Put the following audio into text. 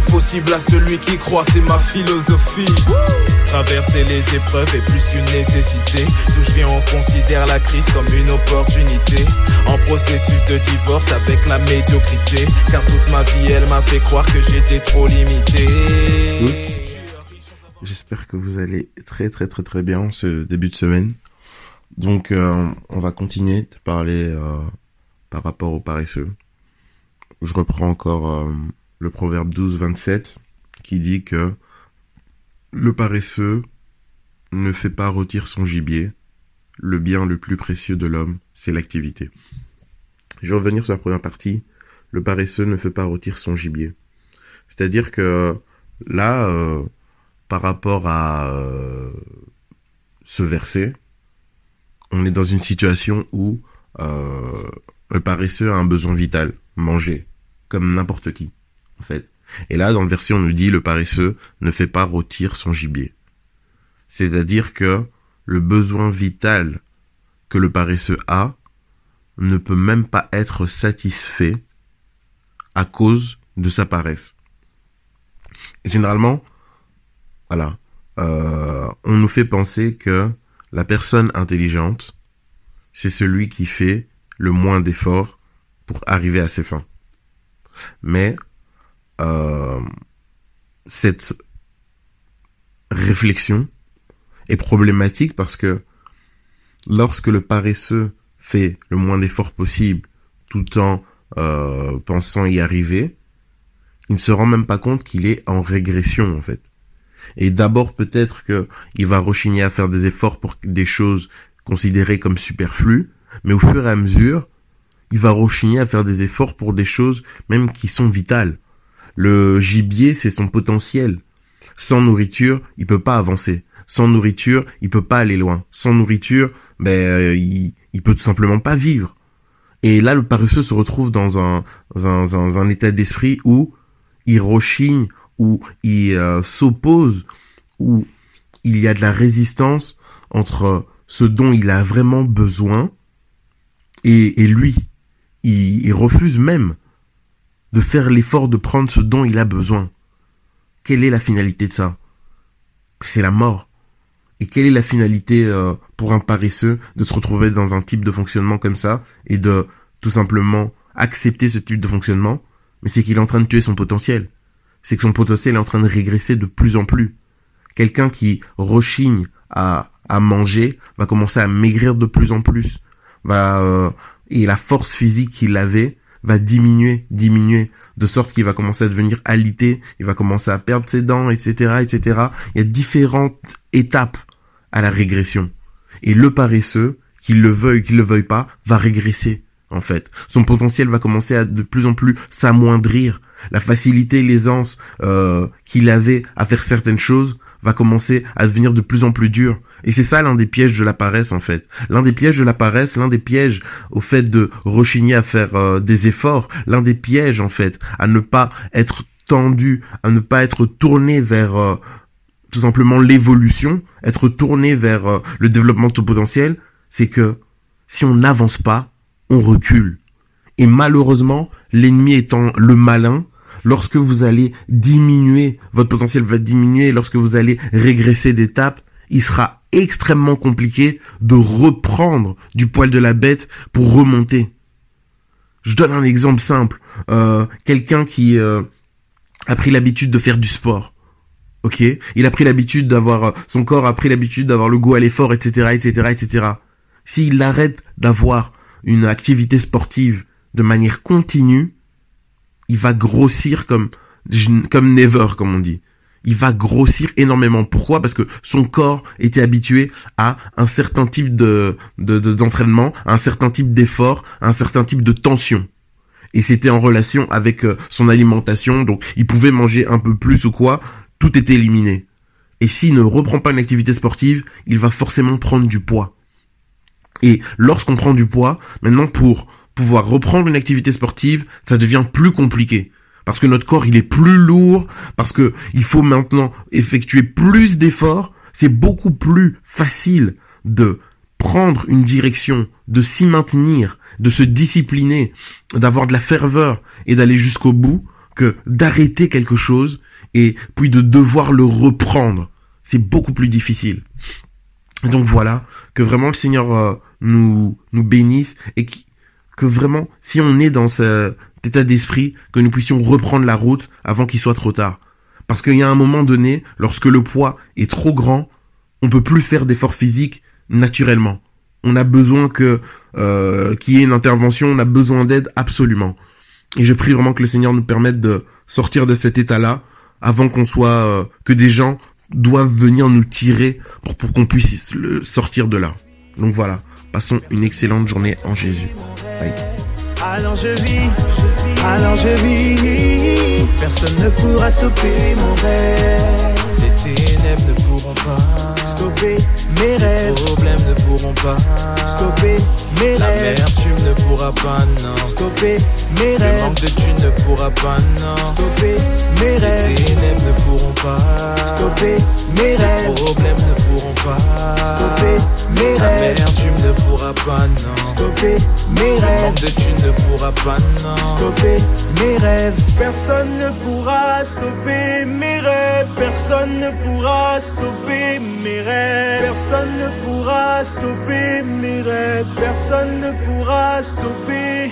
possible à celui qui croit, c'est ma philosophie. Traverser les épreuves est plus qu'une nécessité. Tout je viens, on considère la crise comme une opportunité. En processus de divorce avec la médiocrité. Car toute ma vie, elle m'a fait croire que j'étais trop limité. J'espère que vous allez très très très très bien ce début de semaine. Donc euh, on va continuer de parler euh, par rapport aux paresseux. Je reprends encore euh, le proverbe 12-27 qui dit que le paresseux ne fait pas rôtir son gibier. Le bien le plus précieux de l'homme, c'est l'activité. Je vais revenir sur la première partie. Le paresseux ne fait pas rôtir son gibier. C'est-à-dire que là, euh, par rapport à euh, ce verset, on est dans une situation où euh, le paresseux a un besoin vital, manger, comme n'importe qui, en fait. Et là, dans le verset, on nous dit le paresseux ne fait pas rôtir son gibier. C'est-à-dire que le besoin vital que le paresseux a ne peut même pas être satisfait à cause de sa paresse. Généralement, voilà, euh, on nous fait penser que la personne intelligente, c'est celui qui fait le moins d'efforts pour arriver à ses fins. Mais euh, cette réflexion est problématique parce que lorsque le paresseux fait le moins d'efforts possible tout en euh, pensant y arriver, il ne se rend même pas compte qu'il est en régression en fait. Et d'abord peut-être que il va rechigner à faire des efforts pour des choses considérées comme superflues, mais au fur et à mesure, il va rechigner à faire des efforts pour des choses même qui sont vitales. Le gibier, c'est son potentiel. Sans nourriture, il peut pas avancer. Sans nourriture, il peut pas aller loin. Sans nourriture, ben, euh, il, peut tout simplement pas vivre. Et là, le paresseux se retrouve dans un, état d'esprit où il rechigne, où il euh, s'oppose, où il y a de la résistance entre ce dont il a vraiment besoin et, et lui. Il, il refuse même de faire l'effort de prendre ce dont il a besoin. Quelle est la finalité de ça? C'est la mort. Et quelle est la finalité euh, pour un paresseux de se retrouver dans un type de fonctionnement comme ça et de tout simplement accepter ce type de fonctionnement? Mais c'est qu'il est en train de tuer son potentiel. C'est que son potentiel est en train de régresser de plus en plus. Quelqu'un qui rechigne à, manger va commencer à maigrir de plus en plus. Va euh, et la force physique qu'il avait va diminuer, diminuer, de sorte qu'il va commencer à devenir alité, il va commencer à perdre ses dents, etc., etc. Il y a différentes étapes à la régression. Et le paresseux, qu'il le veuille, qu'il le veuille pas, va régresser, en fait. Son potentiel va commencer à de plus en plus s'amoindrir. La facilité, l'aisance euh, qu'il avait à faire certaines choses va commencer à devenir de plus en plus dur. Et c'est ça l'un des pièges de la paresse en fait. L'un des pièges de la paresse, l'un des pièges au fait de rechigner à faire euh, des efforts, l'un des pièges en fait à ne pas être tendu, à ne pas être tourné vers euh, tout simplement l'évolution, être tourné vers euh, le développement de potentiel, c'est que si on n'avance pas, on recule. Et malheureusement, l'ennemi étant le malin, lorsque vous allez diminuer, votre potentiel va diminuer, lorsque vous allez régresser d'étape, il sera extrêmement compliqué de reprendre du poil de la bête pour remonter. Je donne un exemple simple. Euh, Quelqu'un qui euh, a pris l'habitude de faire du sport. Ok, il a pris l'habitude d'avoir son corps a pris l'habitude d'avoir le goût à l'effort, etc., etc., etc. S'il arrête d'avoir une activité sportive de manière continue, il va grossir comme comme never, comme on dit il va grossir énormément. Pourquoi? Parce que son corps était habitué à un certain type de d'entraînement, à un certain type d'effort, à un certain type de tension. Et c'était en relation avec euh, son alimentation, donc il pouvait manger un peu plus ou quoi, tout était éliminé. Et s'il ne reprend pas une activité sportive, il va forcément prendre du poids. Et lorsqu'on prend du poids, maintenant pour pouvoir reprendre une activité sportive, ça devient plus compliqué parce que notre corps il est plus lourd, parce que il faut maintenant effectuer plus d'efforts, c'est beaucoup plus facile de prendre une direction, de s'y maintenir, de se discipliner, d'avoir de la ferveur et d'aller jusqu'au bout, que d'arrêter quelque chose et puis de devoir le reprendre. C'est beaucoup plus difficile. Donc voilà, que vraiment le Seigneur euh, nous nous bénisse et que vraiment, si on est dans cet état d'esprit, que nous puissions reprendre la route avant qu'il soit trop tard. Parce qu'il y a un moment donné, lorsque le poids est trop grand, on peut plus faire d'efforts physiques naturellement. On a besoin que euh, qu'il y ait une intervention, on a besoin d'aide absolument. Et je prie vraiment que le Seigneur nous permette de sortir de cet état-là avant qu'on soit euh, que des gens doivent venir nous tirer pour, pour qu'on puisse le sortir de là. Donc voilà, passons une excellente journée en Jésus. Bye. Alors je vis, alors je vis, personne ne pourra stopper mon rêve. Les ténèbres ne pourront pas stopper mes rêves. Les problèmes ne pourront pas stopper mes rêves. L'amertume ne pourra pas, non. Stopper mes rêves. Le manque de thunes ne pourra pas, non. Stopper mes rêves. Les ténèbres ne pourront pas stopper mes rêves. Les problèmes ne pourront pas stopper mes rêves. L'amertume ne pourra pas, non. Stopper mes rêves. Le manque de thunes ne pourra pas, non. Stopper mes rêves. Personne ne pourra stopper mes rêves. Personne ne pourra stopper mes rêves. Personne ne pourra stopper mes rêves. Personne ne pourra stopper.